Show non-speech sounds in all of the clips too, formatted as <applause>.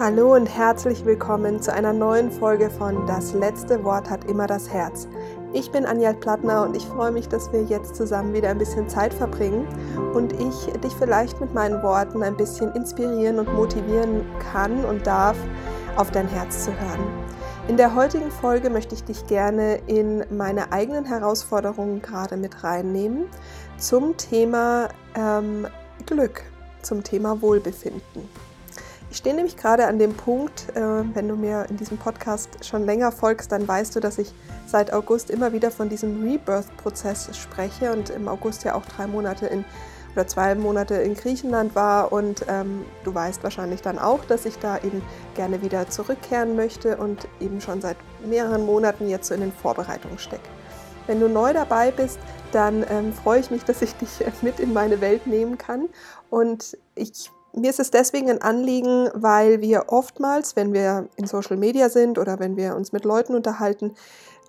Hallo und herzlich willkommen zu einer neuen Folge von Das letzte Wort hat immer das Herz. Ich bin Anja Plattner und ich freue mich, dass wir jetzt zusammen wieder ein bisschen Zeit verbringen und ich dich vielleicht mit meinen Worten ein bisschen inspirieren und motivieren kann und darf, auf dein Herz zu hören. In der heutigen Folge möchte ich dich gerne in meine eigenen Herausforderungen gerade mit reinnehmen zum Thema ähm, Glück, zum Thema Wohlbefinden. Ich stehe nämlich gerade an dem Punkt, äh, wenn du mir in diesem Podcast schon länger folgst, dann weißt du, dass ich seit August immer wieder von diesem Rebirth-Prozess spreche und im August ja auch drei Monate in oder zwei Monate in Griechenland war und ähm, du weißt wahrscheinlich dann auch, dass ich da eben gerne wieder zurückkehren möchte und eben schon seit mehreren Monaten jetzt so in den Vorbereitungen stecke. Wenn du neu dabei bist, dann ähm, freue ich mich, dass ich dich <laughs> mit in meine Welt nehmen kann und ich mir ist es deswegen ein Anliegen, weil wir oftmals, wenn wir in Social Media sind oder wenn wir uns mit Leuten unterhalten,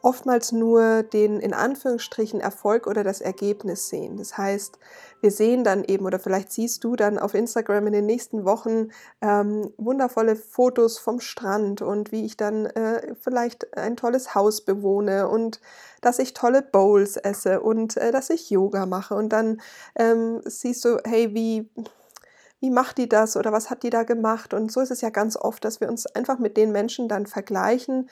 oftmals nur den in Anführungsstrichen Erfolg oder das Ergebnis sehen. Das heißt, wir sehen dann eben, oder vielleicht siehst du dann auf Instagram in den nächsten Wochen ähm, wundervolle Fotos vom Strand und wie ich dann äh, vielleicht ein tolles Haus bewohne und dass ich tolle Bowls esse und äh, dass ich Yoga mache. Und dann ähm, siehst du, hey, wie wie macht die das oder was hat die da gemacht? Und so ist es ja ganz oft, dass wir uns einfach mit den Menschen dann vergleichen,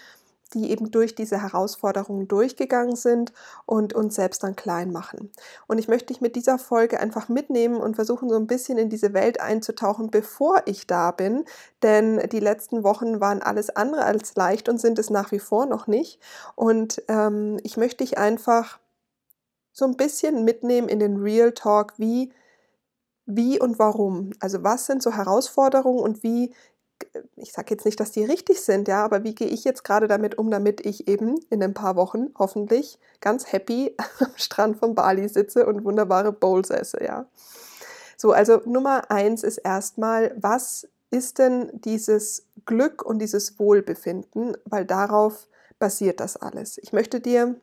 die eben durch diese Herausforderungen durchgegangen sind und uns selbst dann klein machen. Und ich möchte dich mit dieser Folge einfach mitnehmen und versuchen, so ein bisschen in diese Welt einzutauchen, bevor ich da bin. Denn die letzten Wochen waren alles andere als leicht und sind es nach wie vor noch nicht. Und ähm, ich möchte dich einfach so ein bisschen mitnehmen in den Real Talk, wie wie und warum. Also was sind so Herausforderungen und wie, ich sage jetzt nicht, dass die richtig sind, ja, aber wie gehe ich jetzt gerade damit um, damit ich eben in ein paar Wochen hoffentlich ganz happy <laughs> am Strand von Bali sitze und wunderbare Bowls esse, ja. So, also Nummer eins ist erstmal, was ist denn dieses Glück und dieses Wohlbefinden, weil darauf basiert das alles. Ich möchte dir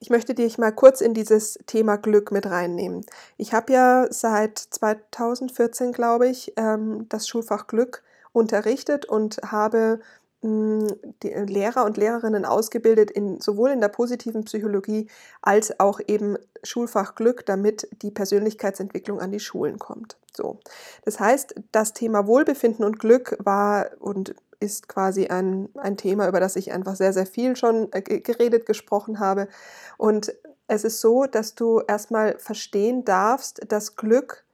ich möchte dich mal kurz in dieses Thema Glück mit reinnehmen. Ich habe ja seit 2014, glaube ich, ähm, das Schulfach Glück unterrichtet und habe hm, die Lehrer und Lehrerinnen ausgebildet, in, sowohl in der positiven Psychologie als auch eben Schulfach Glück, damit die Persönlichkeitsentwicklung an die Schulen kommt. So. Das heißt, das Thema Wohlbefinden und Glück war und ist quasi ein, ein Thema, über das ich einfach sehr, sehr viel schon äh, geredet, gesprochen habe. Und es ist so, dass du erstmal verstehen darfst, dass Glück,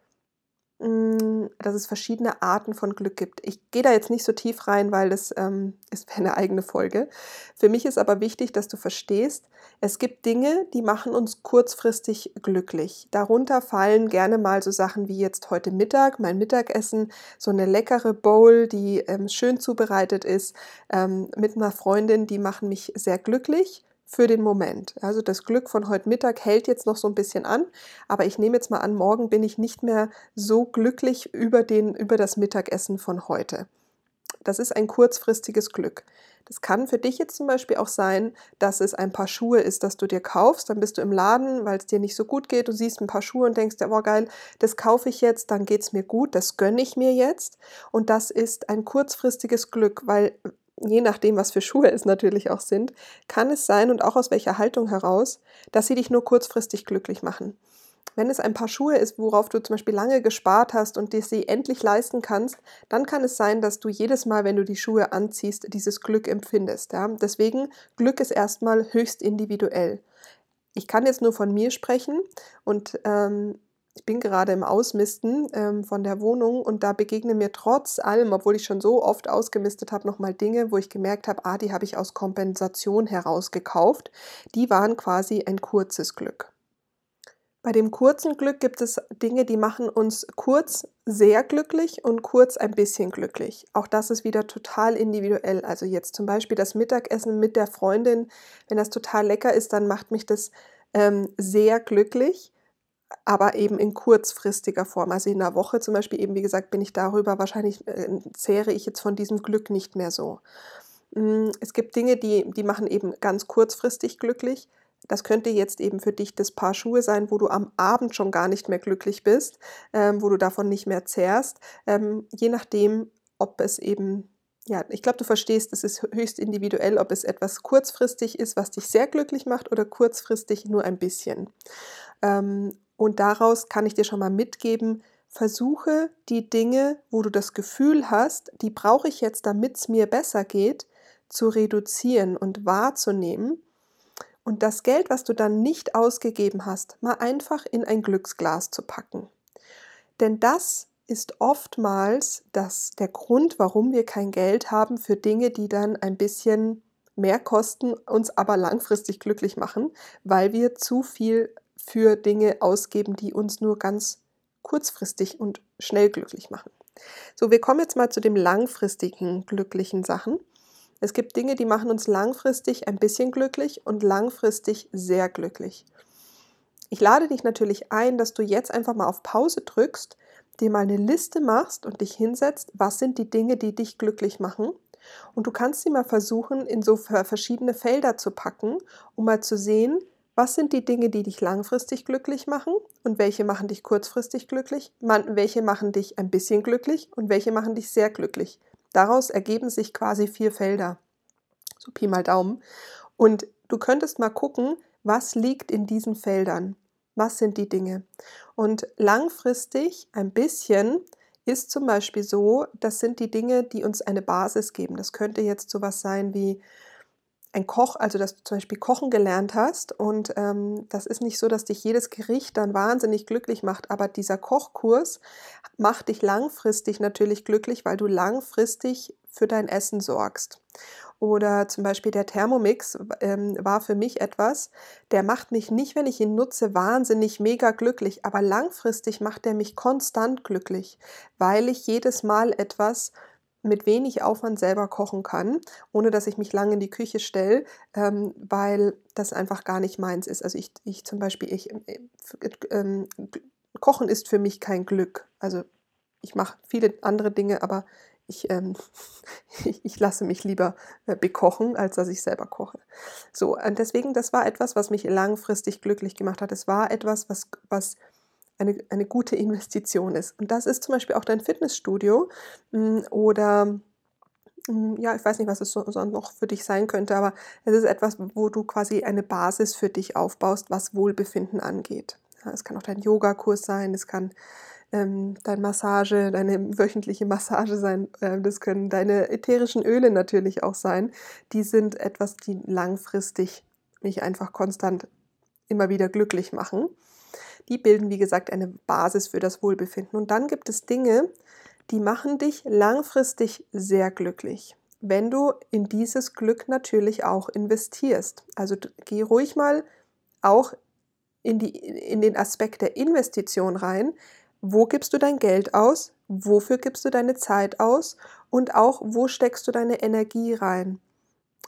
dass es verschiedene Arten von Glück gibt. Ich gehe da jetzt nicht so tief rein, weil das ähm, <laughs> ist eine eigene Folge. Für mich ist aber wichtig, dass du verstehst, es gibt Dinge, die machen uns kurzfristig glücklich. Darunter fallen gerne mal so Sachen wie jetzt heute Mittag, mein Mittagessen, so eine leckere Bowl, die ähm, schön zubereitet ist, ähm, mit einer Freundin, die machen mich sehr glücklich für den Moment. Also das Glück von heute Mittag hält jetzt noch so ein bisschen an, aber ich nehme jetzt mal an, morgen bin ich nicht mehr so glücklich über, den, über das Mittagessen von heute. Das ist ein kurzfristiges Glück. Das kann für dich jetzt zum Beispiel auch sein, dass es ein paar Schuhe ist, das du dir kaufst. Dann bist du im Laden, weil es dir nicht so gut geht. Du siehst ein paar Schuhe und denkst, ja, boah, geil, das kaufe ich jetzt, dann geht es mir gut, das gönne ich mir jetzt. Und das ist ein kurzfristiges Glück, weil je nachdem, was für Schuhe es natürlich auch sind, kann es sein und auch aus welcher Haltung heraus, dass sie dich nur kurzfristig glücklich machen. Wenn es ein paar Schuhe ist, worauf du zum Beispiel lange gespart hast und dir sie endlich leisten kannst, dann kann es sein, dass du jedes Mal, wenn du die Schuhe anziehst, dieses Glück empfindest. Ja? Deswegen, Glück ist erstmal höchst individuell. Ich kann jetzt nur von mir sprechen und ähm, ich bin gerade im Ausmisten ähm, von der Wohnung und da begegnen mir trotz allem, obwohl ich schon so oft ausgemistet habe, nochmal Dinge, wo ich gemerkt habe, ah, die habe ich aus Kompensation herausgekauft. Die waren quasi ein kurzes Glück. Bei dem kurzen Glück gibt es Dinge, die machen uns kurz sehr glücklich und kurz ein bisschen glücklich. Auch das ist wieder total individuell. Also jetzt zum Beispiel das Mittagessen mit der Freundin, wenn das total lecker ist, dann macht mich das ähm, sehr glücklich, aber eben in kurzfristiger Form. Also in einer Woche zum Beispiel eben, wie gesagt, bin ich darüber, wahrscheinlich äh, zehre ich jetzt von diesem Glück nicht mehr so. Mm, es gibt Dinge, die, die machen eben ganz kurzfristig glücklich das könnte jetzt eben für dich das Paar Schuhe sein, wo du am Abend schon gar nicht mehr glücklich bist, ähm, wo du davon nicht mehr zehrst. Ähm, je nachdem, ob es eben, ja, ich glaube, du verstehst, es ist höchst individuell, ob es etwas kurzfristig ist, was dich sehr glücklich macht oder kurzfristig nur ein bisschen. Ähm, und daraus kann ich dir schon mal mitgeben, versuche die Dinge, wo du das Gefühl hast, die brauche ich jetzt, damit es mir besser geht, zu reduzieren und wahrzunehmen und das Geld, was du dann nicht ausgegeben hast, mal einfach in ein Glücksglas zu packen. Denn das ist oftmals das, der Grund, warum wir kein Geld haben für Dinge, die dann ein bisschen mehr kosten, uns aber langfristig glücklich machen, weil wir zu viel für Dinge ausgeben, die uns nur ganz kurzfristig und schnell glücklich machen. So, wir kommen jetzt mal zu den langfristigen glücklichen Sachen. Es gibt Dinge, die machen uns langfristig ein bisschen glücklich und langfristig sehr glücklich. Ich lade dich natürlich ein, dass du jetzt einfach mal auf Pause drückst, dir mal eine Liste machst und dich hinsetzt, was sind die Dinge, die dich glücklich machen. Und du kannst sie mal versuchen, in so verschiedene Felder zu packen, um mal zu sehen, was sind die Dinge, die dich langfristig glücklich machen und welche machen dich kurzfristig glücklich, welche machen dich ein bisschen glücklich und welche machen dich sehr glücklich. Daraus ergeben sich quasi vier Felder. So Pi mal Daumen. Und du könntest mal gucken, was liegt in diesen Feldern. Was sind die Dinge? Und langfristig ein bisschen ist zum Beispiel so, das sind die Dinge, die uns eine Basis geben. Das könnte jetzt sowas sein wie ein Koch, also dass du zum Beispiel Kochen gelernt hast und ähm, das ist nicht so, dass dich jedes Gericht dann wahnsinnig glücklich macht, aber dieser Kochkurs macht dich langfristig natürlich glücklich, weil du langfristig für dein Essen sorgst. Oder zum Beispiel der Thermomix ähm, war für mich etwas, der macht mich nicht, wenn ich ihn nutze, wahnsinnig mega glücklich, aber langfristig macht er mich konstant glücklich, weil ich jedes Mal etwas mit wenig Aufwand selber kochen kann, ohne dass ich mich lange in die Küche stelle, ähm, weil das einfach gar nicht meins ist. Also ich, ich zum Beispiel, ich, äh, ähm, Kochen ist für mich kein Glück. Also ich mache viele andere Dinge, aber ich, ähm, ich, <laughs> ich, lasse mich lieber äh, bekochen, als dass ich selber koche. So, und deswegen, das war etwas, was mich langfristig glücklich gemacht hat. Es war etwas, was, was eine, eine gute Investition ist. Und das ist zum Beispiel auch dein Fitnessstudio hm, oder hm, ja, ich weiß nicht, was es sonst noch für dich sein könnte, aber es ist etwas, wo du quasi eine Basis für dich aufbaust, was Wohlbefinden angeht. Es kann auch dein Yogakurs sein, es kann ähm, deine Massage, deine wöchentliche Massage sein, äh, das können deine ätherischen Öle natürlich auch sein. Die sind etwas, die langfristig mich einfach konstant immer wieder glücklich machen. Die bilden, wie gesagt, eine Basis für das Wohlbefinden. Und dann gibt es Dinge, die machen dich langfristig sehr glücklich, wenn du in dieses Glück natürlich auch investierst. Also geh ruhig mal auch in, die, in den Aspekt der Investition rein. Wo gibst du dein Geld aus? Wofür gibst du deine Zeit aus? Und auch, wo steckst du deine Energie rein?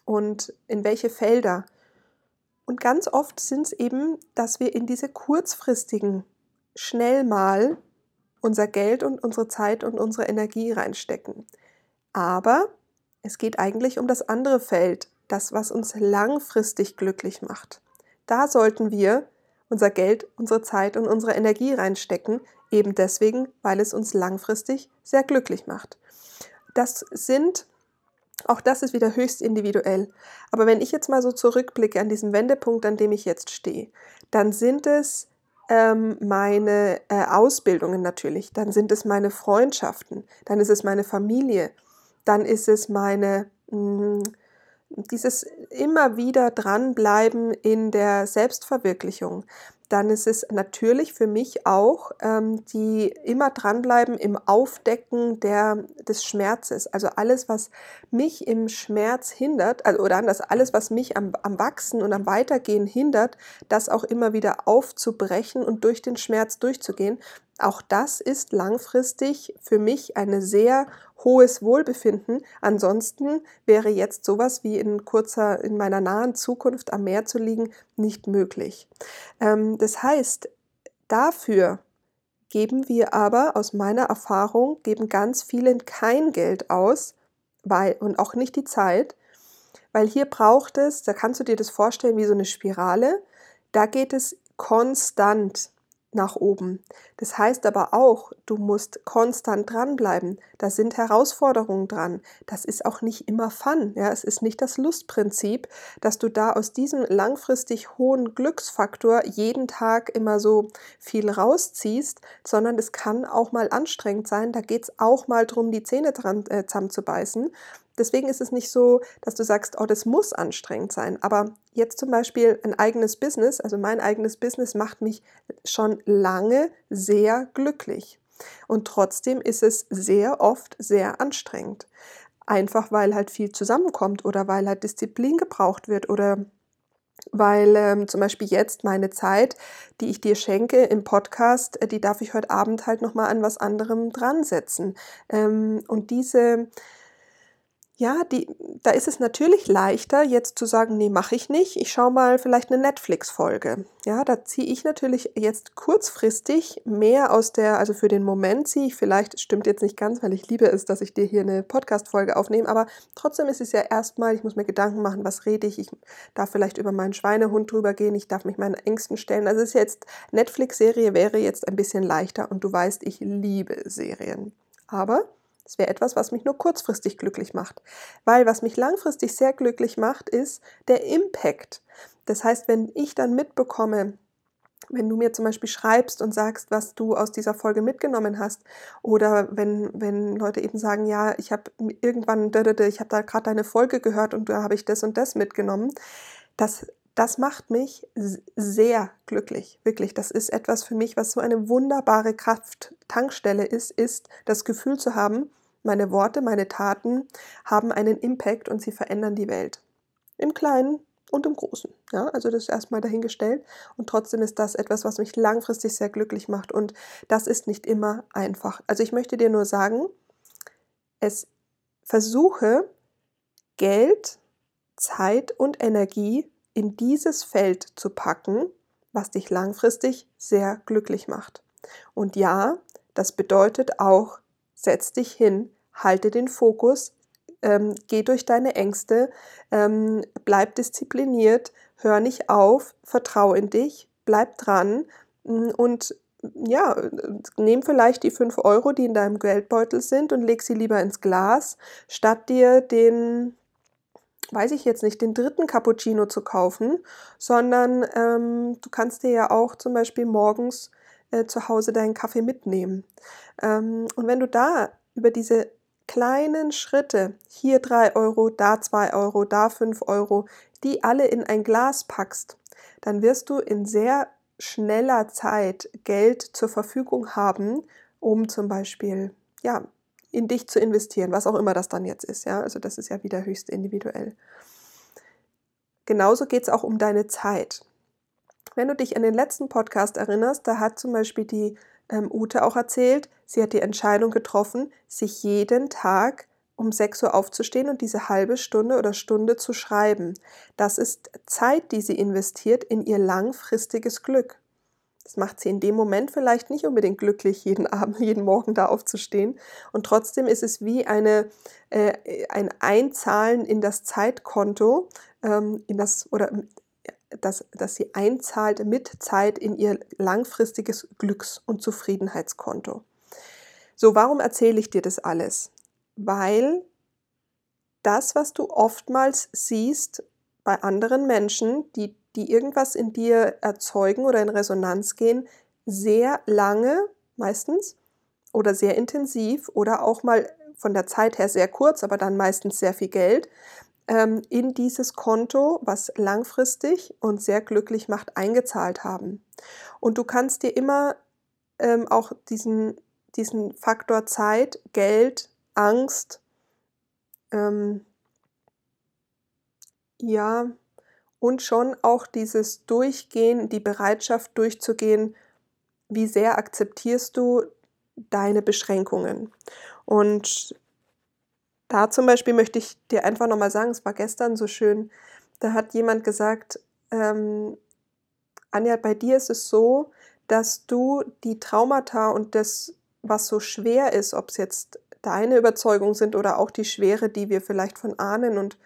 Und in welche Felder? Und ganz oft sind es eben, dass wir in diese kurzfristigen, schnell mal unser Geld und unsere Zeit und unsere Energie reinstecken. Aber es geht eigentlich um das andere Feld, das, was uns langfristig glücklich macht. Da sollten wir unser Geld, unsere Zeit und unsere Energie reinstecken, eben deswegen, weil es uns langfristig sehr glücklich macht. Das sind auch das ist wieder höchst individuell. Aber wenn ich jetzt mal so zurückblicke an diesen Wendepunkt, an dem ich jetzt stehe, dann sind es ähm, meine äh, Ausbildungen natürlich, dann sind es meine Freundschaften, dann ist es meine Familie, dann ist es meine, mh, mm, dieses immer wieder dranbleiben in der Selbstverwirklichung, dann ist es natürlich für mich auch, ähm, die immer dranbleiben im Aufdecken der, des Schmerzes. Also alles, was mich im Schmerz hindert, also, oder anders, alles, was mich am, am Wachsen und am Weitergehen hindert, das auch immer wieder aufzubrechen und durch den Schmerz durchzugehen. Auch das ist langfristig für mich eine sehr hohes Wohlbefinden. Ansonsten wäre jetzt sowas wie in kurzer, in meiner nahen Zukunft am Meer zu liegen, nicht möglich. Ähm, das heißt, dafür geben wir aber aus meiner Erfahrung, geben ganz viele kein Geld aus, weil, und auch nicht die Zeit, weil hier braucht es, da kannst du dir das vorstellen wie so eine Spirale, da geht es konstant nach oben. Das heißt aber auch, du musst konstant dranbleiben. Da sind Herausforderungen dran. Das ist auch nicht immer Fun. Ja? Es ist nicht das Lustprinzip, dass du da aus diesem langfristig hohen Glücksfaktor jeden Tag immer so viel rausziehst, sondern es kann auch mal anstrengend sein. Da geht es auch mal darum, die Zähne dran äh, zusammenzubeißen. Deswegen ist es nicht so, dass du sagst, oh, das muss anstrengend sein. Aber jetzt zum Beispiel ein eigenes Business, also mein eigenes Business macht mich schon lange sehr glücklich. Und trotzdem ist es sehr oft sehr anstrengend. Einfach weil halt viel zusammenkommt oder weil halt Disziplin gebraucht wird oder weil ähm, zum Beispiel jetzt meine Zeit, die ich dir schenke im Podcast, äh, die darf ich heute Abend halt nochmal an was anderem dran setzen. Ähm, und diese ja, die, da ist es natürlich leichter, jetzt zu sagen, nee, mache ich nicht. Ich schaue mal vielleicht eine Netflix-Folge. Ja, da ziehe ich natürlich jetzt kurzfristig mehr aus der, also für den Moment ziehe ich vielleicht, stimmt jetzt nicht ganz, weil ich liebe es, dass ich dir hier eine Podcast-Folge aufnehme, aber trotzdem ist es ja erstmal, ich muss mir Gedanken machen, was rede ich. Ich darf vielleicht über meinen Schweinehund drüber gehen, ich darf mich meinen Ängsten stellen. Also es ist jetzt, Netflix-Serie wäre jetzt ein bisschen leichter und du weißt, ich liebe Serien. Aber das wäre etwas, was mich nur kurzfristig glücklich macht. Weil was mich langfristig sehr glücklich macht, ist der Impact. Das heißt, wenn ich dann mitbekomme, wenn du mir zum Beispiel schreibst und sagst, was du aus dieser Folge mitgenommen hast, oder wenn, wenn Leute eben sagen, ja, ich habe irgendwann, ich habe da gerade deine Folge gehört und da habe ich das und das mitgenommen, das, das macht mich sehr glücklich, wirklich. Das ist etwas für mich, was so eine wunderbare Krafttankstelle ist, ist das Gefühl zu haben, meine Worte, meine Taten haben einen Impact und sie verändern die Welt. Im Kleinen und im Großen. Ja, also das ist erstmal dahingestellt. Und trotzdem ist das etwas, was mich langfristig sehr glücklich macht. Und das ist nicht immer einfach. Also ich möchte dir nur sagen, es versuche Geld, Zeit und Energie in dieses Feld zu packen, was dich langfristig sehr glücklich macht. Und ja, das bedeutet auch, setz dich hin, halte den Fokus, ähm, geh durch deine Ängste, ähm, bleib diszipliniert, hör nicht auf, vertrau in dich, bleib dran mm, und ja, nimm vielleicht die 5 Euro, die in deinem Geldbeutel sind und leg sie lieber ins Glas, statt dir den, weiß ich jetzt nicht, den dritten Cappuccino zu kaufen, sondern ähm, du kannst dir ja auch zum Beispiel morgens äh, zu Hause deinen Kaffee mitnehmen. Ähm, und wenn du da über diese kleinen Schritte, hier 3 Euro, da 2 Euro, da 5 Euro, die alle in ein Glas packst, dann wirst du in sehr schneller Zeit Geld zur Verfügung haben, um zum Beispiel ja, in dich zu investieren, was auch immer das dann jetzt ist. Ja? Also das ist ja wieder höchst individuell. Genauso geht es auch um deine Zeit. Wenn du dich an den letzten Podcast erinnerst, da hat zum Beispiel die ähm, Ute auch erzählt, sie hat die Entscheidung getroffen, sich jeden Tag um 6 Uhr aufzustehen und diese halbe Stunde oder Stunde zu schreiben. Das ist Zeit, die sie investiert in ihr langfristiges Glück. Das macht sie in dem Moment vielleicht nicht unbedingt glücklich, jeden <laughs> Abend, jeden Morgen da aufzustehen. Und trotzdem ist es wie eine, äh, ein Einzahlen in das Zeitkonto, ähm, in das, oder dass, dass sie einzahlt mit Zeit in ihr langfristiges Glücks- und Zufriedenheitskonto. So, warum erzähle ich dir das alles? Weil das, was du oftmals siehst bei anderen Menschen, die, die irgendwas in dir erzeugen oder in Resonanz gehen, sehr lange meistens oder sehr intensiv oder auch mal von der Zeit her sehr kurz, aber dann meistens sehr viel Geld, ähm, in dieses Konto, was langfristig und sehr glücklich macht, eingezahlt haben. Und du kannst dir immer ähm, auch diesen, diesen Faktor Zeit, Geld, Angst, ähm, ja, und schon auch dieses Durchgehen, die Bereitschaft durchzugehen, wie sehr akzeptierst du deine Beschränkungen. Und da zum Beispiel möchte ich dir einfach nochmal sagen, es war gestern so schön, da hat jemand gesagt, ähm, Anja, bei dir ist es so, dass du die Traumata und das, was so schwer ist, ob es jetzt deine Überzeugung sind oder auch die Schwere, die wir vielleicht von Ahnen und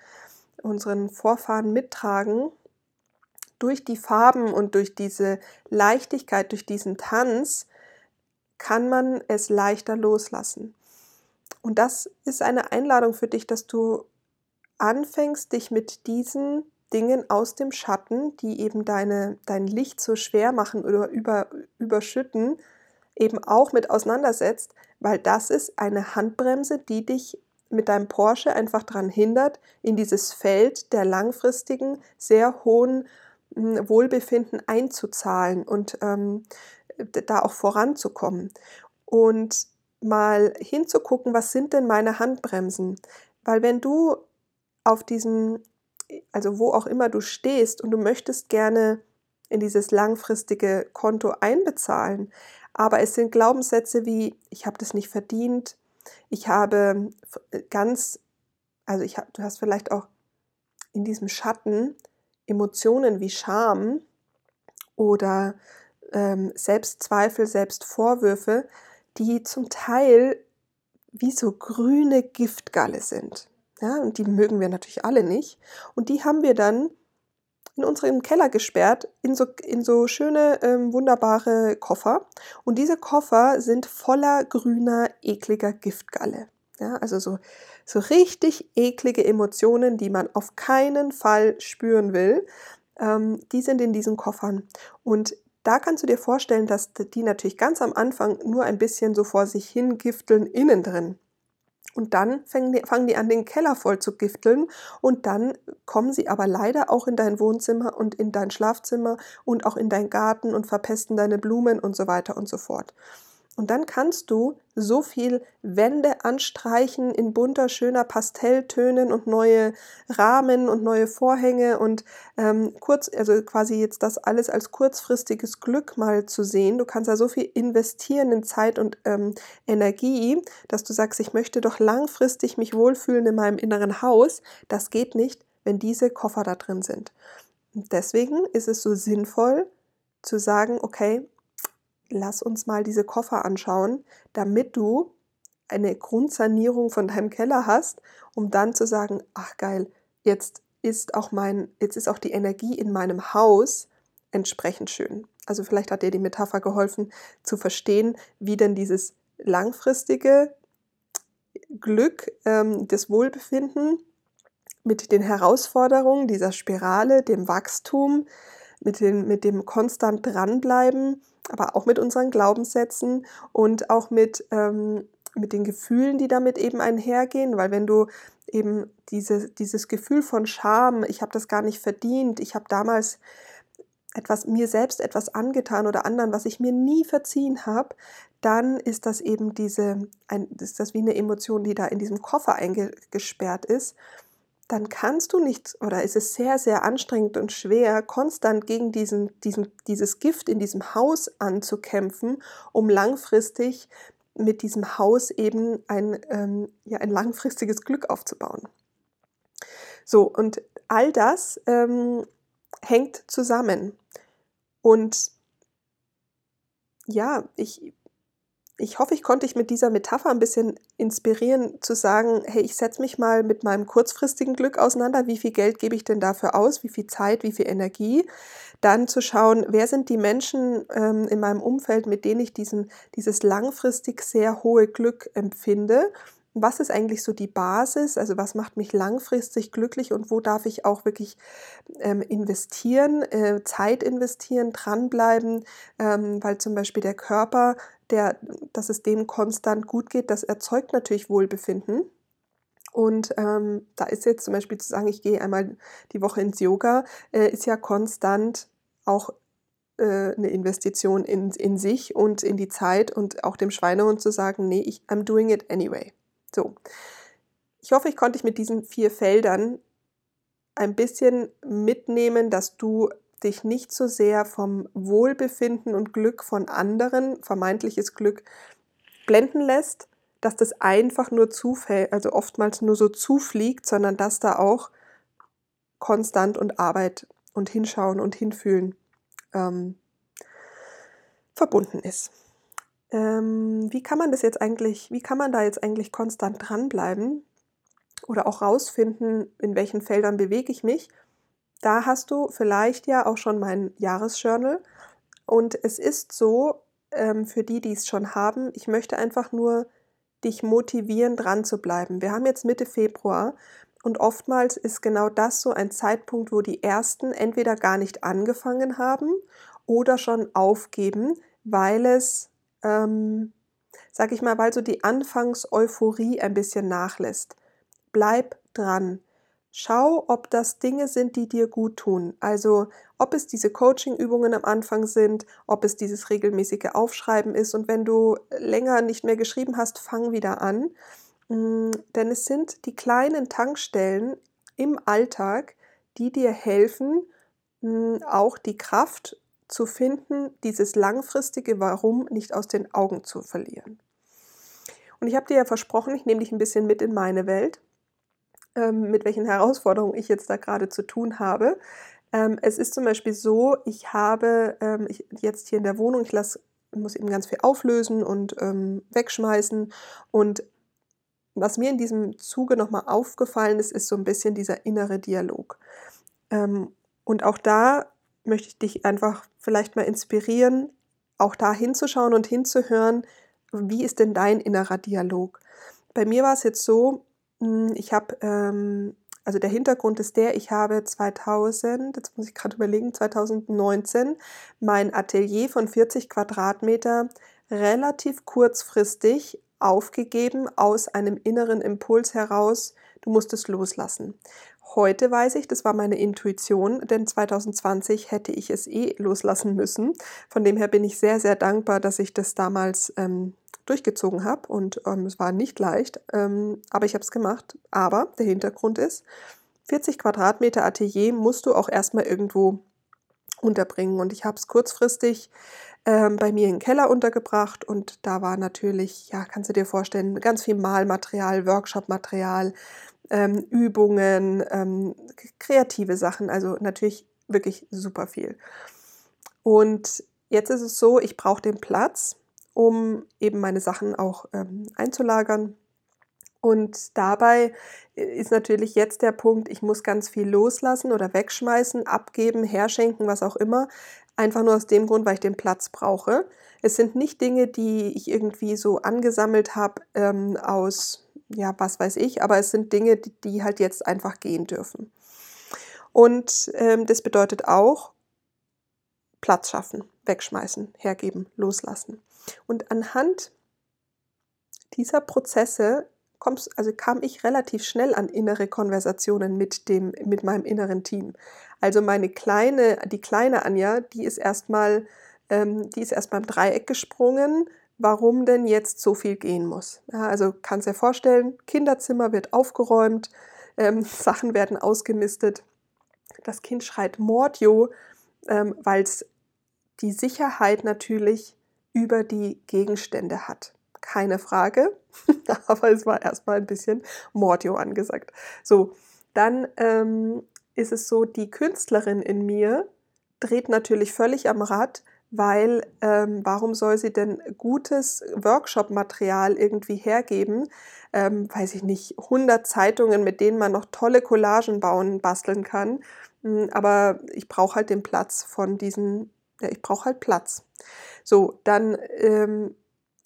unseren Vorfahren mittragen, durch die Farben und durch diese Leichtigkeit, durch diesen Tanz, kann man es leichter loslassen. Und das ist eine Einladung für dich, dass du anfängst, dich mit diesen Dingen aus dem Schatten, die eben deine, dein Licht so schwer machen oder über, überschütten, eben auch mit auseinandersetzt, weil das ist eine Handbremse, die dich mit deinem Porsche einfach daran hindert, in dieses Feld der langfristigen, sehr hohen hm, Wohlbefinden einzuzahlen und ähm, da auch voranzukommen. Und mal hinzugucken, was sind denn meine Handbremsen? Weil wenn du auf diesem, also wo auch immer du stehst und du möchtest gerne in dieses langfristige Konto einbezahlen, aber es sind Glaubenssätze wie, ich habe das nicht verdient, ich habe ganz, also ich hab, du hast vielleicht auch in diesem Schatten Emotionen wie Scham oder ähm, Selbstzweifel, Selbstvorwürfe, die zum Teil wie so grüne Giftgalle sind. Ja, und die mögen wir natürlich alle nicht. Und die haben wir dann in unseren Keller gesperrt, in so, in so schöne, ähm, wunderbare Koffer. Und diese Koffer sind voller grüner, ekliger Giftgalle. Ja, also so, so richtig eklige Emotionen, die man auf keinen Fall spüren will, ähm, die sind in diesen Koffern. Und da kannst du dir vorstellen, dass die natürlich ganz am Anfang nur ein bisschen so vor sich hin gifteln innen drin. Und dann fangen die, fangen die an, den Keller voll zu gifteln. Und dann kommen sie aber leider auch in dein Wohnzimmer und in dein Schlafzimmer und auch in deinen Garten und verpesten deine Blumen und so weiter und so fort. Und dann kannst du so viel Wände anstreichen in bunter, schöner Pastelltönen und neue Rahmen und neue Vorhänge und ähm, kurz, also quasi jetzt das alles als kurzfristiges Glück mal zu sehen. Du kannst da so viel investieren in Zeit und ähm, Energie, dass du sagst, ich möchte doch langfristig mich wohlfühlen in meinem inneren Haus. Das geht nicht, wenn diese Koffer da drin sind. Und deswegen ist es so sinnvoll zu sagen, okay, lass uns mal diese Koffer anschauen, damit du eine Grundsanierung von deinem Keller hast, um dann zu sagen, ach geil, jetzt ist auch mein, jetzt ist auch die Energie in meinem Haus entsprechend schön. Also vielleicht hat dir die Metapher geholfen zu verstehen, wie denn dieses langfristige Glück, ähm, das Wohlbefinden mit den Herausforderungen dieser Spirale, dem Wachstum, mit, den, mit dem konstant dranbleiben, aber auch mit unseren Glaubenssätzen und auch mit, ähm, mit den Gefühlen, die damit eben einhergehen, weil wenn du eben diese, dieses Gefühl von Scham, ich habe das gar nicht verdient, ich habe damals etwas mir selbst etwas angetan oder anderen, was ich mir nie verziehen habe, dann ist das eben diese, ein, ist das wie eine Emotion, die da in diesem Koffer eingesperrt ist dann kannst du nicht oder ist es sehr, sehr anstrengend und schwer, konstant gegen diesen, diesen, dieses Gift in diesem Haus anzukämpfen, um langfristig mit diesem Haus eben ein, ähm, ja, ein langfristiges Glück aufzubauen. So, und all das ähm, hängt zusammen. Und ja, ich, ich hoffe, ich konnte dich mit dieser Metapher ein bisschen inspirieren, zu sagen, hey, ich setze mich mal mit meinem kurzfristigen Glück auseinander, wie viel Geld gebe ich denn dafür aus, wie viel Zeit, wie viel Energie. Dann zu schauen, wer sind die Menschen ähm, in meinem Umfeld, mit denen ich diesen, dieses langfristig sehr hohe Glück empfinde? Was ist eigentlich so die Basis? Also was macht mich langfristig glücklich und wo darf ich auch wirklich ähm, investieren, äh, Zeit investieren, dranbleiben, ähm, weil zum Beispiel der Körper, der, dass es dem konstant gut geht, das erzeugt natürlich Wohlbefinden. Und ähm, da ist jetzt zum Beispiel zu sagen, ich gehe einmal die Woche ins Yoga, äh, ist ja konstant auch äh, eine Investition in, in sich und in die Zeit und auch dem Schweinehund zu sagen, nee, ich, I'm doing it anyway. So, ich hoffe, ich konnte dich mit diesen vier Feldern ein bisschen mitnehmen, dass du dich nicht so sehr vom Wohlbefinden und Glück von anderen, vermeintliches Glück, blenden lässt, dass das einfach nur zufällt, also oftmals nur so zufliegt, sondern dass da auch konstant und Arbeit und Hinschauen und Hinfühlen ähm, verbunden ist. Ähm, wie kann man das jetzt eigentlich, wie kann man da jetzt eigentlich konstant dranbleiben oder auch rausfinden, in welchen Feldern bewege ich mich? Da hast du vielleicht ja auch schon mein Jahresjournal. Und es ist so, ähm, für die, die es schon haben, ich möchte einfach nur dich motivieren, dran zu bleiben. Wir haben jetzt Mitte Februar und oftmals ist genau das so ein Zeitpunkt, wo die ersten entweder gar nicht angefangen haben oder schon aufgeben, weil es, ähm, sag ich mal, weil so die Anfangseuphorie ein bisschen nachlässt. Bleib dran. Schau, ob das Dinge sind, die dir gut tun. Also ob es diese Coaching-Übungen am Anfang sind, ob es dieses regelmäßige Aufschreiben ist. Und wenn du länger nicht mehr geschrieben hast, fang wieder an. Mm, denn es sind die kleinen Tankstellen im Alltag, die dir helfen, mm, auch die Kraft zu finden, dieses langfristige Warum nicht aus den Augen zu verlieren. Und ich habe dir ja versprochen, ich nehme dich ein bisschen mit in meine Welt ähm, mit welchen Herausforderungen ich jetzt da gerade zu tun habe. Ähm, es ist zum Beispiel so, ich habe ähm, ich, jetzt hier in der Wohnung, ich lasse, muss eben ganz viel auflösen und ähm, wegschmeißen. Und was mir in diesem Zuge nochmal aufgefallen ist, ist so ein bisschen dieser innere Dialog. Ähm, und auch da möchte ich dich einfach vielleicht mal inspirieren, auch da hinzuschauen und hinzuhören, wie ist denn dein innerer Dialog? Bei mir war es jetzt so, ich habe, ähm, also der Hintergrund ist der, ich habe 2000, jetzt muss ich gerade überlegen, 2019 mein Atelier von 40 Quadratmeter relativ kurzfristig aufgegeben aus einem inneren Impuls heraus, du musst es loslassen. Heute weiß ich, das war meine Intuition, denn 2020 hätte ich es eh loslassen müssen. Von dem her bin ich sehr, sehr dankbar, dass ich das damals ähm, durchgezogen habe und ähm, es war nicht leicht, ähm, aber ich habe es gemacht. Aber der Hintergrund ist, 40 Quadratmeter Atelier musst du auch erstmal irgendwo unterbringen und ich habe es kurzfristig ähm, bei mir den Keller untergebracht und da war natürlich, ja, kannst du dir vorstellen, ganz viel Malmaterial, Workshopmaterial, ähm, Übungen, ähm, kreative Sachen, also natürlich wirklich super viel. Und jetzt ist es so, ich brauche den Platz um eben meine Sachen auch ähm, einzulagern. Und dabei äh, ist natürlich jetzt der Punkt, ich muss ganz viel loslassen oder wegschmeißen, abgeben, herschenken, was auch immer. Einfach nur aus dem Grund, weil ich den Platz brauche. Es sind nicht Dinge, die ich irgendwie so angesammelt habe ähm, aus, ja, was weiß ich, aber es sind Dinge, die, die halt jetzt einfach gehen dürfen. Und ähm, das bedeutet auch Platz schaffen, wegschmeißen, hergeben, loslassen. Und anhand dieser Prozesse kommst, also kam ich relativ schnell an innere Konversationen mit, dem, mit meinem inneren Team. Also meine kleine, die kleine Anja, die ist erstmal, ähm, die ist erst beim Dreieck gesprungen, warum denn jetzt so viel gehen muss. Ja, also kannst dir vorstellen, Kinderzimmer wird aufgeräumt, ähm, <laughs> Sachen werden ausgemistet. Das Kind schreit Mordio, ähm, weil es die Sicherheit natürlich über die Gegenstände hat. Keine Frage, <laughs> aber es war erstmal ein bisschen Mordio angesagt. So, dann ähm, ist es so, die Künstlerin in mir dreht natürlich völlig am Rad, weil ähm, warum soll sie denn gutes Workshop-Material irgendwie hergeben? Ähm, weiß ich nicht, 100 Zeitungen, mit denen man noch tolle Collagen bauen, basteln kann. Hm, aber ich brauche halt den Platz von diesen ja, ich brauche halt Platz. So, dann ähm,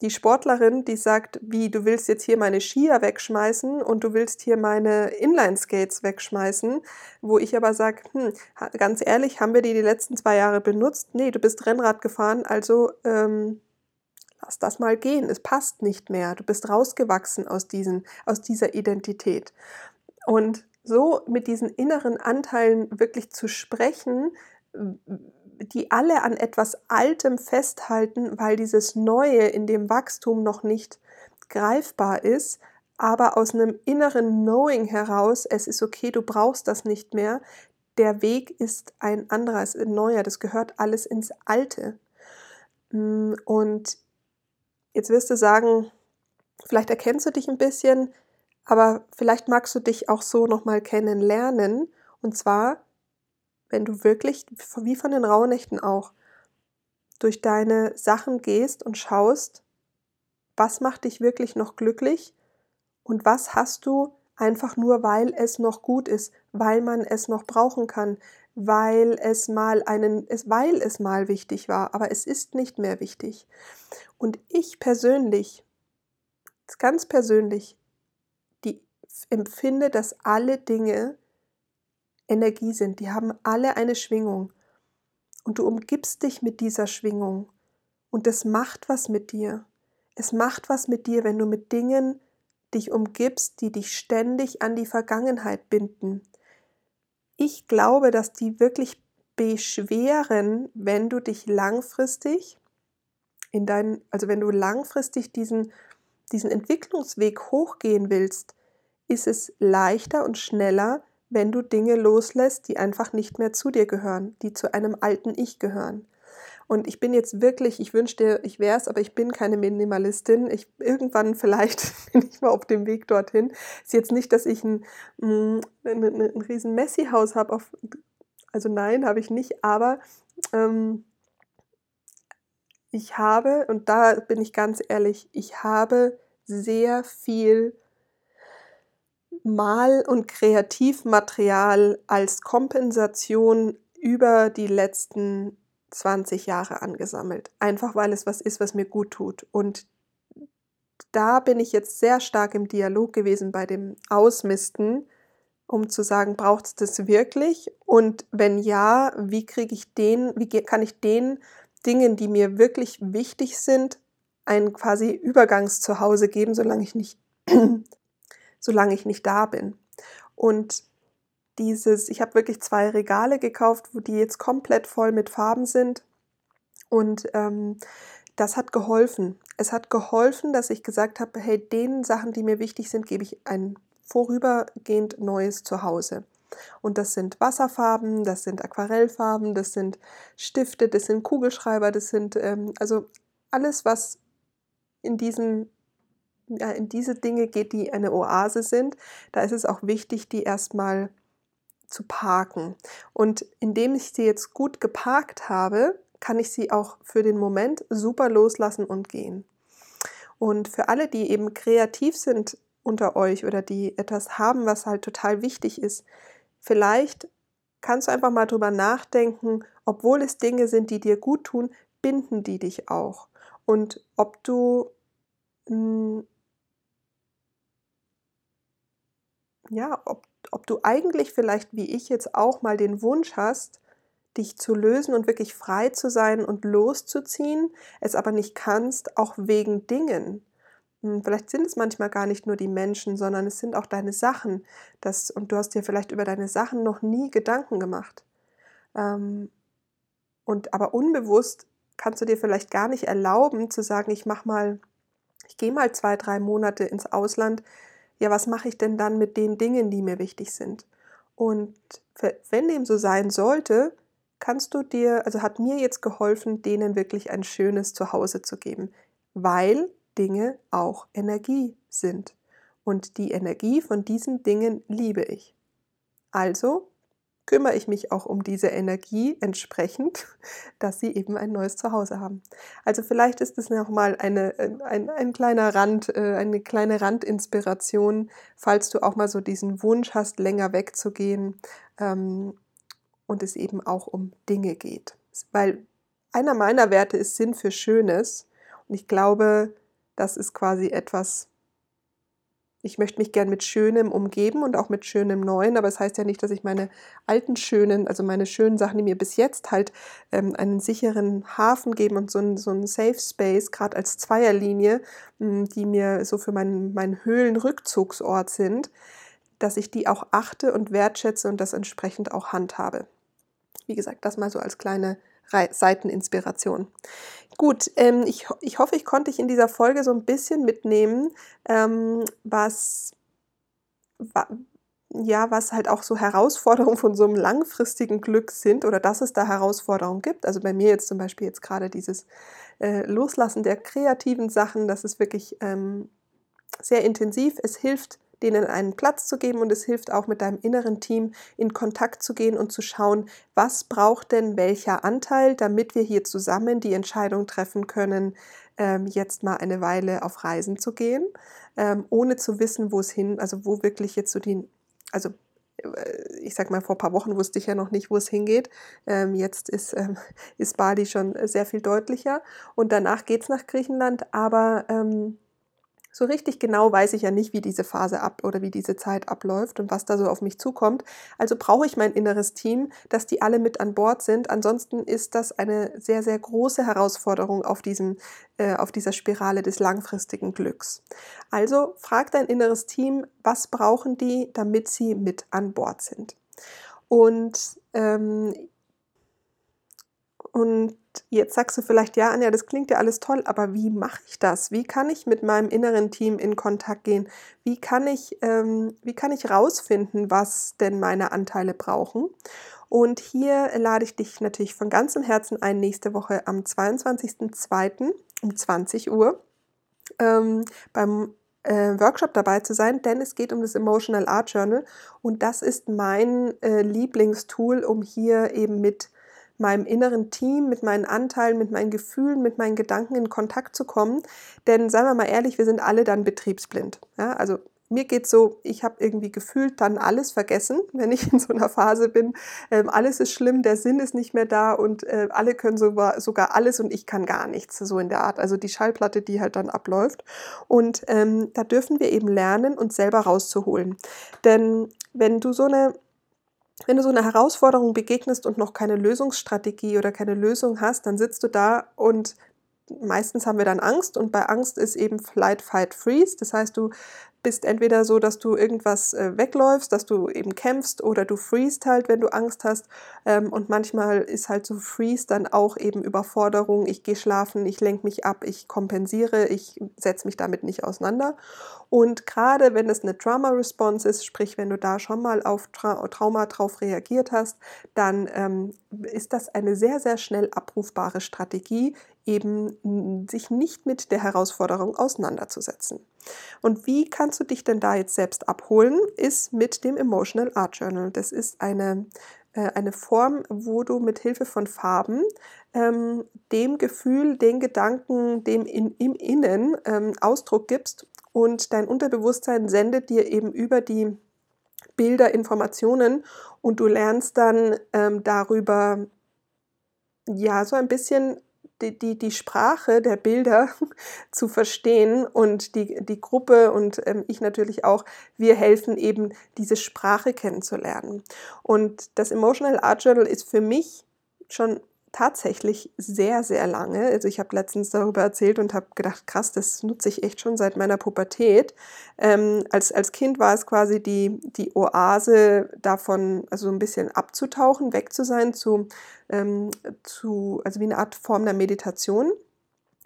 die Sportlerin, die sagt, wie, du willst jetzt hier meine Skier wegschmeißen und du willst hier meine Inline-Skates wegschmeißen, wo ich aber sage, hm, ganz ehrlich, haben wir die die letzten zwei Jahre benutzt? Nee, du bist Rennrad gefahren, also ähm, lass das mal gehen, es passt nicht mehr, du bist rausgewachsen aus, diesen, aus dieser Identität. Und so mit diesen inneren Anteilen wirklich zu sprechen, die alle an etwas Altem festhalten, weil dieses Neue in dem Wachstum noch nicht greifbar ist, aber aus einem inneren Knowing heraus, es ist okay, du brauchst das nicht mehr, der Weg ist ein anderer, ist ein neuer, das gehört alles ins Alte. Mm, und jetzt wirst du sagen, vielleicht erkennst du dich ein bisschen, aber vielleicht magst du dich auch so nochmal kennenlernen. Und zwar wenn du wirklich, wie von den Rauhnächten auch, durch deine Sachen gehst und schaust, was macht dich wirklich noch glücklich und was hast du einfach nur, weil es noch gut ist, weil man es noch brauchen kann, weil es mal einen, weil es mal wichtig war, aber es ist nicht mehr wichtig. Und ich persönlich, ganz persönlich, die empfinde, dass alle Dinge Energie sind. Die haben alle eine Schwingung. Und du umgibst dich mit dieser Schwingung. Und das macht was mit dir. Es macht was mit dir, wenn du mit Dingen dich umgibst, die dich ständig an die Vergangenheit binden. Ich glaube, dass die wirklich beschweren, wenn du dich langfristig in deinen, also wenn du langfristig diesen, diesen Entwicklungsweg hochgehen willst, ist es leichter und schneller, wenn du Dinge loslässt, die einfach nicht mehr zu dir gehören, die zu einem alten Ich gehören. Und ich bin jetzt wirklich, ich wünschte, ich wäre es, aber ich bin keine Minimalistin. Ich, irgendwann <laughs> vielleicht bin ich mal auf dem Weg dorthin. Ist jetzt nicht, dass ich ein, mm, ein, ein, ein riesen Messi-Haus habe. Also nein, habe ich nicht. Aber ähm, ich habe, und da bin ich ganz ehrlich, ich habe sehr viel Mal- und Kreativmaterial als Kompensation über die letzten 20 Jahre angesammelt. Einfach weil es was ist, was mir gut tut. Und da bin ich jetzt sehr stark im Dialog gewesen bei dem Ausmisten, um zu sagen, braucht es das wirklich? Und wenn ja, wie kriege ich den, wie kann ich den Dingen, die mir wirklich wichtig sind, ein quasi Übergangszuhause geben, solange ich nicht, solange ich nicht da bin. Und dieses, ich habe wirklich zwei Regale gekauft, wo die jetzt komplett voll mit Farben sind. Und ähm, das hat geholfen. Es hat geholfen, dass ich gesagt habe, hey, den Sachen, die mir wichtig sind, gebe ich ein vorübergehend neues Zuhause. Und das sind Wasserfarben, das sind Aquarellfarben, das sind Stifte, das sind Kugelschreiber, das sind ähm, also alles, was in diesen in diese Dinge geht, die eine Oase sind. Da ist es auch wichtig, die erstmal zu parken. Und indem ich sie jetzt gut geparkt habe, kann ich sie auch für den Moment super loslassen und gehen. Und für alle, die eben kreativ sind unter euch oder die etwas haben, was halt total wichtig ist, vielleicht kannst du einfach mal drüber nachdenken, obwohl es Dinge sind, die dir gut tun, binden die dich auch. Und ob du mh, hm, ja, ob ob du eigentlich vielleicht wie ich jetzt auch mal den Wunsch hast, dich zu lösen und wirklich frei zu sein und loszuziehen, es aber nicht kannst, auch wegen Dingen. Hm, vielleicht sind es manchmal gar nicht nur die Menschen, sondern es sind auch deine Sachen. Das, und du hast dir vielleicht über deine Sachen noch nie Gedanken gemacht. Ähm, und aber unbewusst kannst du dir vielleicht gar nicht erlauben zu sagen, ich mach mal, ich gehe mal zwei, drei Monate ins Ausland, ja, was mache ich denn dann mit den Dingen, die mir wichtig sind? Und wenn dem so sein sollte, kannst du dir, also hat mir jetzt geholfen, denen wirklich ein schönes Zuhause zu geben, weil Dinge auch Energie sind. Und die Energie von diesen Dingen liebe ich. Also kümmere ich mich auch um diese Energie entsprechend, <laughs> dass sie eben ein neues Zuhause haben. Also vielleicht ist es nochmal eine, äh, ein, ein kleiner Rand, äh, eine kleine Randinspiration, falls du auch mal so diesen Wunsch hast, länger wegzugehen ähm, und es eben auch um Dinge geht. Weil einer meiner Werte ist Sinn für Schönes und ich glaube, das ist quasi etwas, ich möchte mich gern mit Schönem umgeben und auch mit Schönem Neuen, aber es das heißt ja nicht, dass ich meine alten schönen, also meine schönen Sachen, die mir bis jetzt halt ähm, einen sicheren Hafen geben und so ein, so ein Safe Space, gerade als Zweierlinie, mh, hm, die mir so für meinen, meinen Höhlenrückzugsort sind, dass ich die auch achte und wertschätze und das entsprechend auch handhabe. Wie gesagt, das mal so als kleine Seiteninspiration. Gut, ähm, ich, ich hoffe, ich konnte dich in dieser Folge so ein bisschen mitnehmen, ähm, was, wa, ja, was halt auch so Herausforderungen von so einem langfristigen Glück sind oder dass es da Herausforderungen gibt. Also bei mir jetzt zum Beispiel jetzt gerade dieses äh, Loslassen der kreativen Sachen, das ist wirklich ähm, sehr intensiv. Es hilft denen einen Platz zu geben und es hilft auch mit deinem inneren Team in Kontakt zu gehen und zu schauen, was braucht denn welcher Anteil, damit wir hier zusammen die Entscheidung treffen können, ähm, jetzt mal eine Weile auf Reisen zu gehen, ähm, ohne zu wissen, wo es hin, also wo wirklich jetzt so die, also äh, ich sag mal, vor ein paar Wochen wusste ich ja noch nicht, wo es hingeht. Ähm, jetzt ist, ist Bali schon sehr viel deutlicher und danach geht es nach Griechenland, aber so richtig genau weiß ich ja nicht, wie diese Phase ab oder wie diese Zeit abläuft und was da so auf mich zukommt. Also brauche ich mein inneres Team, dass die alle mit an Bord sind. Ansonsten ist das eine sehr, sehr große Herausforderung auf, diesem, äh, auf dieser Spirale des langfristigen Glücks. Also frag dein inneres Team, was brauchen die, damit sie mit an Bord sind. Und ähm, und jetzt sagst du vielleicht, ja, Anja, das klingt ja alles toll, aber wie mache ich das? Wie kann ich mit meinem inneren Team in Kontakt gehen? Wie kann ich, ähm, wie kann ich rausfinden, was denn meine Anteile brauchen? Und hier lade ich dich natürlich von ganzem Herzen ein, nächste Woche am 22.02. um 20 Uhr ähm, beim äh, Workshop dabei zu sein, denn es geht um das Emotional Art Journal und das ist mein äh, Lieblingstool, um hier eben mit meinem inneren Team, mit meinen Anteilen, mit meinen Gefühlen, mit meinen Gedanken in Kontakt zu kommen. Denn seien wir mal ehrlich, wir sind alle dann betriebsblind. Ja, also mir geht so, ich habe irgendwie gefühlt dann alles vergessen, <laughs> wenn ich in so einer Phase bin. Ähm, alles ist schlimm, der Sinn ist nicht mehr da und äh, alle können sogar, sogar alles und ich kann gar nichts, so in der Art. Also die Schallplatte, die halt dann abläuft. Und ähm, da dürfen wir eben lernen, uns selber rauszuholen. Denn wenn du so eine wenn du so einer Herausforderung begegnest und noch keine Lösungsstrategie oder keine Lösung hast, dann sitzt du da und meistens haben wir dann Angst und bei Angst ist eben Flight, Fight, Freeze. Das heißt, du bist entweder so, dass du irgendwas äh, wegläufst, dass du eben kämpfst oder du freest halt, wenn du Angst hast. Ähm, und manchmal ist halt so Freeze dann auch eben Überforderung. Ich gehe schlafen, ich lenke mich ab, ich kompensiere, ich setze mich damit nicht auseinander. Und gerade wenn es eine Trauma-Response ist, sprich wenn du da schon mal auf Tra Trauma drauf reagiert hast, dann ähm, ist das eine sehr, sehr schnell abrufbare Strategie, eben sich nicht mit der Herausforderung auseinanderzusetzen. Und wie kannst du dich denn da jetzt selbst abholen? Ist mit dem Emotional Art Journal. Das ist eine, äh, eine Form, wo du mit Hilfe von Farben ähm, dem Gefühl, den Gedanken, dem in, im Innen ähm, Ausdruck gibst und dein Unterbewusstsein sendet dir eben über die Bilder Informationen und du lernst dann ähm, darüber ja so ein bisschen die, die, die Sprache der Bilder <laughs> zu verstehen und die, die Gruppe und ähm, ich natürlich auch, wir helfen eben, diese Sprache kennenzulernen. Und das Emotional Art Journal ist für mich schon tatsächlich sehr, sehr lange. Also ich habe letztens darüber erzählt und habe gedacht, krass, das nutze ich echt schon seit meiner Pubertät. Ähm, als, als Kind war es quasi die, die Oase davon, also ein bisschen abzutauchen, weg zu sein, zu, ähm, zu, also wie eine Art Form der Meditation.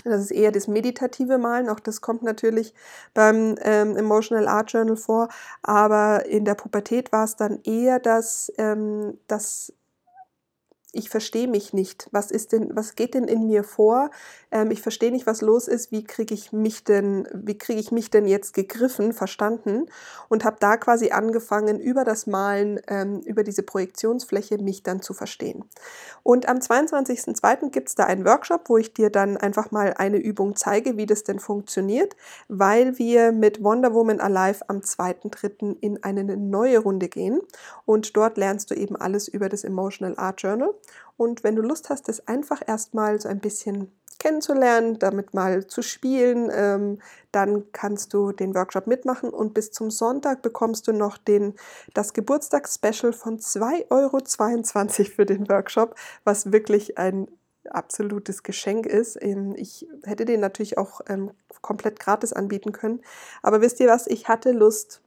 Das ist eher das meditative Malen, auch das kommt natürlich beim ähm, Emotional Art Journal vor, aber in der Pubertät war es dann eher das, ähm, das ich verstehe mich nicht. Was ist denn, was geht denn in mir vor? Ähm, ich verstehe nicht, was los ist. Wie kriege ich mich denn, wie kriege ich mich denn jetzt gegriffen, verstanden? Und habe da quasi angefangen, über das Malen, ähm, über diese Projektionsfläche mich dann zu verstehen. Und am 22.02. gibt es da einen Workshop, wo ich dir dann einfach mal eine Übung zeige, wie das denn funktioniert, weil wir mit Wonder Woman Alive am 2.3. in eine neue Runde gehen. Und dort lernst du eben alles über das Emotional Art Journal. Und wenn du Lust hast, das einfach erstmal so ein bisschen kennenzulernen, damit mal zu spielen, ähm, dann kannst du den Workshop mitmachen und bis zum Sonntag bekommst du noch den, das Geburtstagsspecial von 2,22 Euro für den Workshop, was wirklich ein absolutes Geschenk ist. Ähm, ich hätte den natürlich auch ähm, komplett gratis anbieten können. Aber wisst ihr was, ich hatte Lust,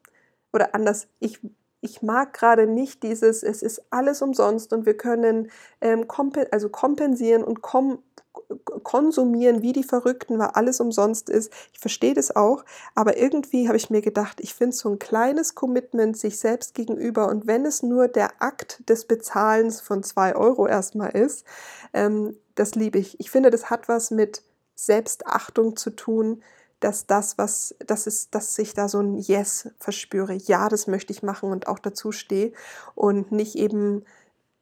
oder anders, ich ich mag gerade nicht dieses, es ist alles umsonst und wir können ähm, kompen also kompensieren und kom konsumieren wie die Verrückten, weil alles umsonst ist. Ich verstehe das auch, aber irgendwie habe ich mir gedacht, ich finde so ein kleines Commitment sich selbst gegenüber und wenn es nur der Akt des Bezahlens von zwei Euro erstmal ist, ähm, das liebe ich. Ich finde, das hat was mit Selbstachtung zu tun, dass das, was, das ist, dass ich da so ein Yes verspüre. Ja, das möchte ich machen und auch dazu stehe und nicht eben,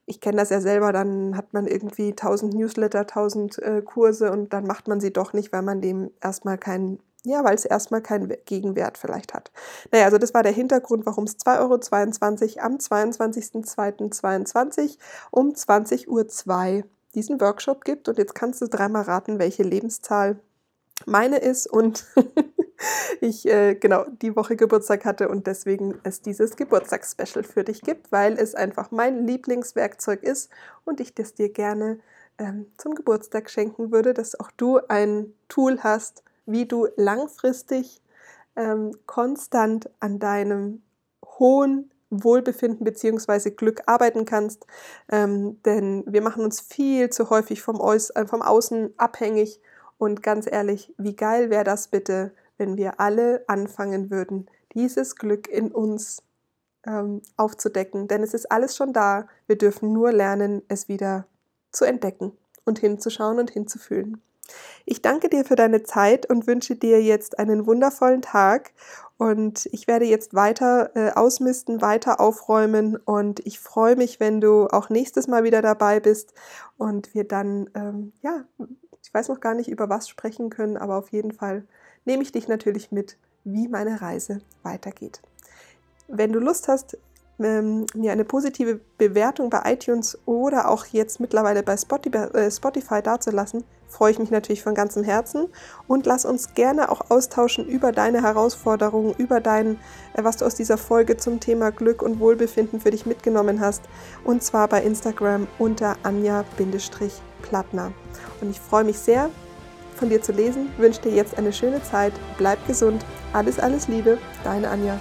ich kenne das ja selber, dann hat man irgendwie tausend Newsletter, tausend äh, Kurse und dann macht man sie doch nicht, weil man dem erstmal keinen Ja, weil es erstmal keinen Gegenwert vielleicht hat. Naja, also das war der Hintergrund, warum es 2,22 Euro am 22.02.22 um 20.02 Uhr diesen Workshop gibt. Und jetzt kannst du dreimal raten, welche Lebenszahl meine ist und <laughs> ich äh, genau die Woche Geburtstag hatte und deswegen es dieses Geburtstagsspecial für dich gibt, weil es einfach mein Lieblingswerkzeug ist und ich das dir gerne ähm, zum Geburtstag schenken würde, dass auch du ein Tool hast, wie du langfristig ähm, konstant an deinem hohen Wohlbefinden bzw. Glück arbeiten kannst. Ähm, denn wir machen uns viel zu häufig vom, Äuß äh, vom Außen abhängig. Und ganz ehrlich, wie geil wäre das bitte, wenn wir alle anfangen würden, dieses Glück in uns ähm, aufzudecken. Denn es ist alles schon da. Wir dürfen nur lernen, es wieder zu entdecken und hinzuschauen und hinzufühlen. Ich danke dir für deine Zeit und wünsche dir jetzt einen wundervollen Tag. Und ich werde jetzt weiter äh, ausmisten, weiter aufräumen. Und ich freue mich, wenn du auch nächstes Mal wieder dabei bist und wir dann, ähm, ja, ich weiß noch gar nicht, über was sprechen können, aber auf jeden Fall nehme ich dich natürlich mit, wie meine Reise weitergeht. Wenn du Lust hast, ähm, mir eine positive Bewertung bei iTunes oder auch jetzt mittlerweile bei Spotify, äh, Spotify dazulassen, freue ich mich natürlich von ganzem Herzen. Und lass uns gerne auch austauschen über deine Herausforderungen, über dein, äh, was du aus dieser Folge zum Thema Glück und Wohlbefinden für dich mitgenommen hast. Und zwar bei Instagram unter Anja-Plattner. Und ich freue mich sehr, von dir zu lesen, wünsche dir jetzt eine schöne Zeit, bleib gesund, alles, alles Liebe, deine Anja.